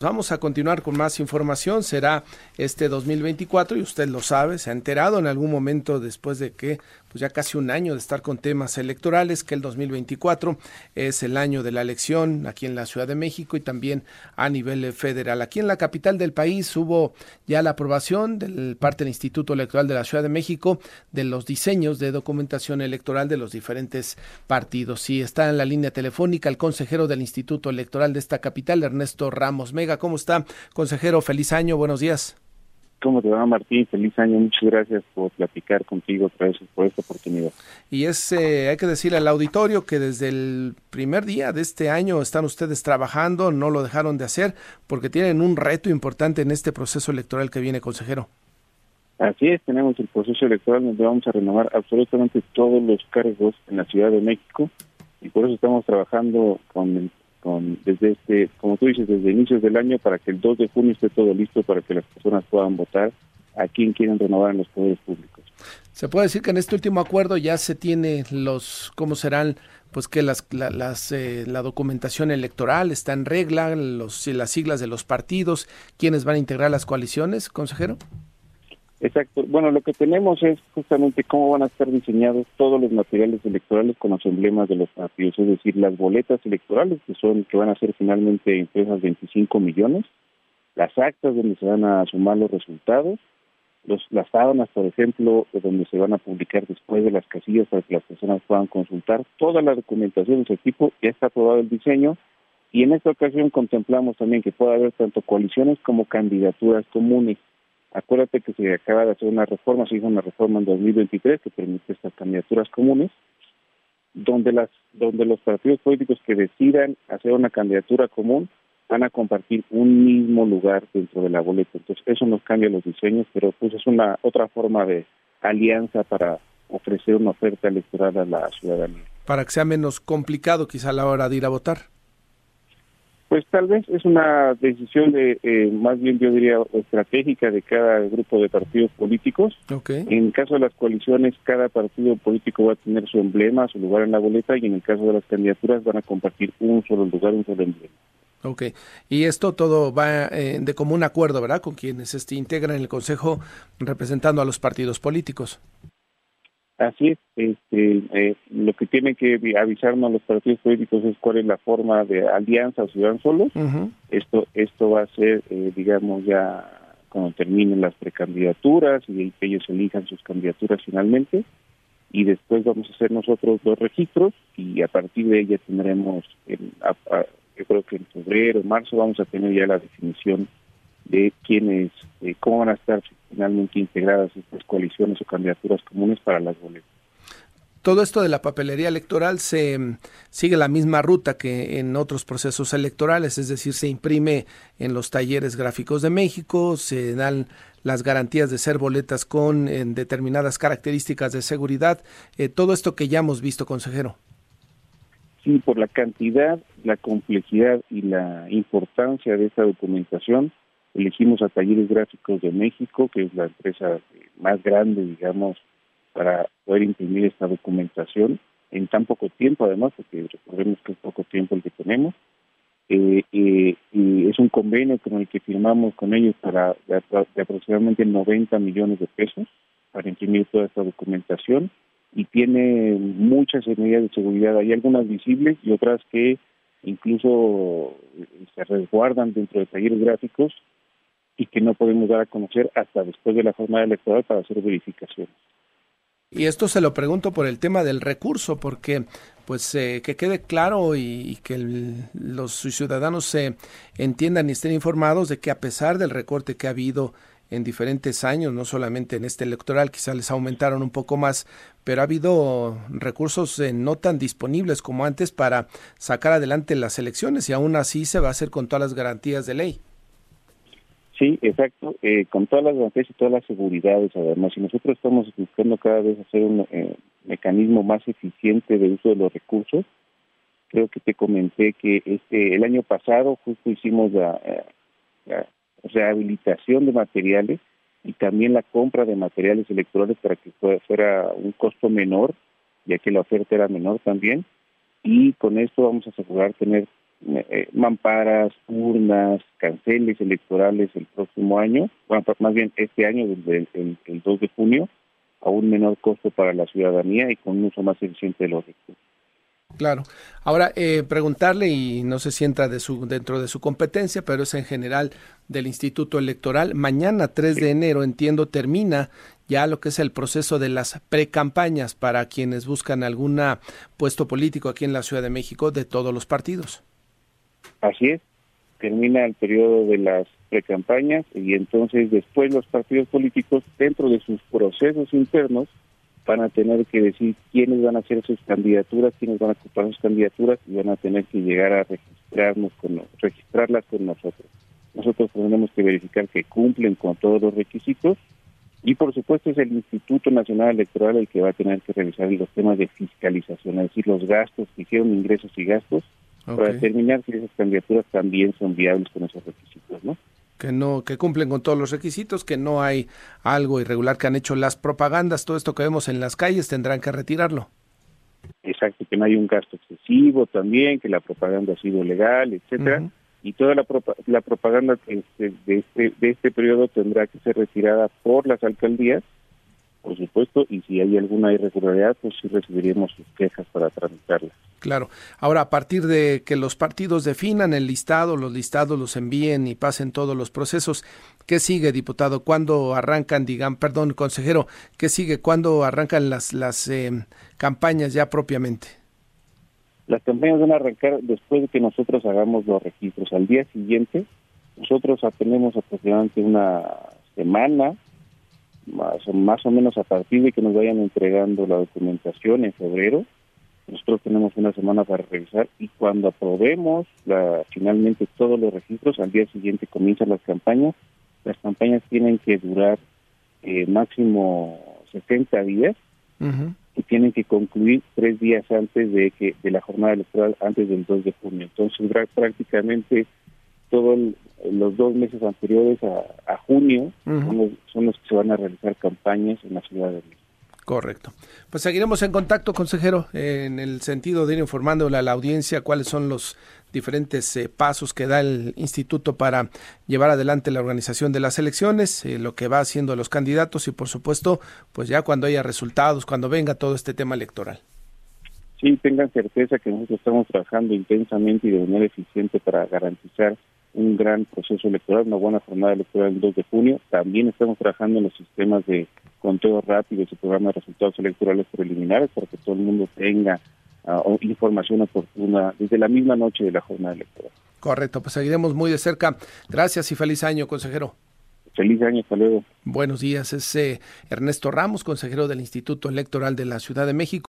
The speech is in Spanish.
Vamos a continuar con más información. Será este 2024 y usted lo sabe, se ha enterado en algún momento después de que pues ya casi un año de estar con temas electorales, que el 2024 es el año de la elección aquí en la Ciudad de México y también a nivel federal. Aquí en la capital del país hubo ya la aprobación del parte del Instituto Electoral de la Ciudad de México de los diseños de documentación electoral de los diferentes partidos. Y está en la línea telefónica el consejero del Instituto Electoral de esta capital, Ernesto Ramos Mega. ¿Cómo está, consejero? Feliz año, buenos días. ¿Cómo te va, Martín? Feliz año. Muchas gracias por platicar contigo gracias por esta oportunidad. Y es, eh, hay que decirle al auditorio que desde el primer día de este año están ustedes trabajando, no lo dejaron de hacer, porque tienen un reto importante en este proceso electoral que viene, consejero. Así es, tenemos el proceso electoral donde vamos a renovar absolutamente todos los cargos en la Ciudad de México y por eso estamos trabajando con el con desde este, como tú dices, desde inicios del año para que el 2 de junio esté todo listo para que las personas puedan votar a quien quieren renovar en los poderes públicos. Se puede decir que en este último acuerdo ya se tiene los cómo serán pues que las, la, las eh, la documentación electoral está en regla, los las siglas de los partidos, quiénes van a integrar las coaliciones, consejero. Exacto. Bueno, lo que tenemos es justamente cómo van a estar diseñados todos los materiales electorales con los emblemas de los partidos, es decir, las boletas electorales que son que van a ser finalmente empresas 25 millones, las actas donde se van a sumar los resultados, los, las sábanas, por ejemplo, donde se van a publicar después de las casillas para que las personas puedan consultar toda la documentación de ese tipo, ya está aprobado el diseño y en esta ocasión contemplamos también que pueda haber tanto coaliciones como candidaturas comunes Acuérdate que se acaba de hacer una reforma, se hizo una reforma en 2023 que permite estas candidaturas comunes, donde las donde los partidos políticos que decidan hacer una candidatura común van a compartir un mismo lugar dentro de la boleta. Entonces, eso nos cambia los diseños, pero pues es una otra forma de alianza para ofrecer una oferta electoral a la ciudadanía. Para que sea menos complicado quizá a la hora de ir a votar. Pues tal vez es una decisión de, eh, más bien yo diría, estratégica de cada grupo de partidos políticos. En caso de las coaliciones, cada partido político va a tener su emblema, su lugar en la boleta, y en el caso de las candidaturas van a compartir un solo lugar, un solo emblema. Ok, y esto todo va eh, de común acuerdo, ¿verdad? Con quienes este, integran el Consejo representando a los partidos políticos. Así es, este, eh, lo que tienen que avisarnos los partidos políticos es cuál es la forma de alianza o si van solos. Esto esto va a ser, eh, digamos, ya cuando terminen las precandidaturas y que ellos elijan sus candidaturas finalmente. Y después vamos a hacer nosotros los registros y a partir de ella tendremos, yo creo que en febrero, marzo, vamos a tener ya la definición de quiénes, eh, cómo van a estar finalmente integradas estas coaliciones o candidaturas comunes para las boletas. Todo esto de la papelería electoral se mm, sigue la misma ruta que en otros procesos electorales, es decir, se imprime en los talleres gráficos de México, se dan las garantías de ser boletas con determinadas características de seguridad, eh, todo esto que ya hemos visto, consejero. Sí, por la cantidad, la complejidad y la importancia de esta documentación, Elegimos a Talleres Gráficos de México, que es la empresa más grande, digamos, para poder imprimir esta documentación en tan poco tiempo, además, porque recordemos que es poco tiempo el que tenemos. Eh, eh, y es un convenio con el que firmamos con ellos para de, aproximadamente 90 millones de pesos para imprimir toda esta documentación y tiene muchas medidas de seguridad. Hay algunas visibles y otras que incluso se resguardan dentro de talleres gráficos y que no podemos dar a conocer hasta después de la jornada electoral para hacer verificaciones. Y esto se lo pregunto por el tema del recurso, porque pues eh, que quede claro y, que los ciudadanos se entiendan y estén informados de que a pesar del recorte que ha habido en diferentes años, no solamente en este electoral, quizá les aumentaron un poco más, pero ha habido recursos eh, no tan disponibles como antes para sacar adelante las elecciones y aún así se va a hacer con todas las garantías de ley. Sí, exacto, eh, con todas las garantías y todas las seguridades, además, y nosotros estamos buscando cada vez hacer un eh, mecanismo más eficiente de uso de los recursos. Creo que te comenté que este el año pasado justo hicimos la, eh, la rehabilitación de materiales y también la compra de materiales electorales para que fuera un costo menor, ya que la oferta era menor también, y con esto vamos a asegurar tener eh, mamparas, urnas, canceles electorales el próximo año, bueno, pues, más bien este año, desde el, el 2 de junio, a un menor costo para la ciudadanía y con un uso más eficiente de los recursos. Claro. Ahora, eh, preguntarle, y no sé si entra de su, dentro de su competencia, pero es en general del Instituto Electoral. Mañana, 3 de enero, entiendo, termina ya lo que es el proceso de las precampañas para quienes buscan algún puesto político aquí en la Ciudad de México de todos los partidos. Así es. Termina el periodo de las precampañas y entonces después los partidos políticos, dentro de sus procesos internos, van a tener que decir quiénes van a hacer sus candidaturas, quiénes van a ocupar sus candidaturas y van a tener que llegar a registrarnos con, registrarlas con nosotros. Nosotros tenemos que verificar que cumplen con todos los requisitos y por supuesto es el Instituto Nacional Electoral el que va a tener que revisar los temas de fiscalización, es decir, los gastos que hicieron ingresos y gastos para determinar si esas candidaturas también son viables con esos requisitos, ¿no? que no que cumplen con todos los requisitos, que no hay algo irregular que han hecho las propagandas, todo esto que vemos en las calles tendrán que retirarlo. Exacto, que no hay un gasto excesivo también, que la propaganda ha sido legal, etcétera, y toda la, la propaganda de este, de este de este periodo tendrá que ser retirada por las alcaldías por supuesto, y si hay alguna irregularidad, pues sí recibiríamos sus quejas para tramitarlas. Claro. Ahora, a partir de que los partidos definan el listado, los listados los envíen y pasen todos los procesos, ¿qué sigue, diputado? ¿Cuándo arrancan, digan, perdón, consejero, qué sigue? ¿Cuándo arrancan las, las eh, campañas ya propiamente? Las campañas van a arrancar después de que nosotros hagamos los registros. Al día siguiente, nosotros tenemos aproximadamente una semana más, más o menos a partir de que nos vayan entregando la documentación en febrero, nosotros tenemos una semana para revisar y cuando aprobemos la, finalmente todos los registros, al día siguiente comienzan las campañas. Las campañas tienen que durar eh, máximo 60 días y tienen que concluir tres días antes de que de la jornada electoral, antes del 2 de junio. Entonces, prácticamente todo el, los dos meses anteriores a, junio son, los, que se van a realizar campañas en la ciudad de México. Correcto. Pues seguiremos en contacto, consejero, en el sentido de ir informándole a la audiencia cuáles son los diferentes eh, pasos que da el instituto para llevar adelante la organización de las elecciones, eh, lo que va haciendo los candidatos y, por supuesto, pues ya cuando haya resultados, cuando venga todo este tema electoral. Sí, tengan certeza que nosotros estamos trabajando intensamente y de manera eficiente para garantizar un gran proceso electoral, una buena jornada electoral el 2 de junio. También estamos trabajando en los sistemas de conteo rápido y programa de resultados electorales preliminares para que todo el mundo tenga ah, información oportuna desde la misma noche de la jornada electoral. Correcto, pues seguiremos muy de cerca. Gracias y feliz año, consejero. Feliz año, hasta luego. Buenos días, es eh, Ernesto Ramos, consejero del Instituto Electoral de la Ciudad de México.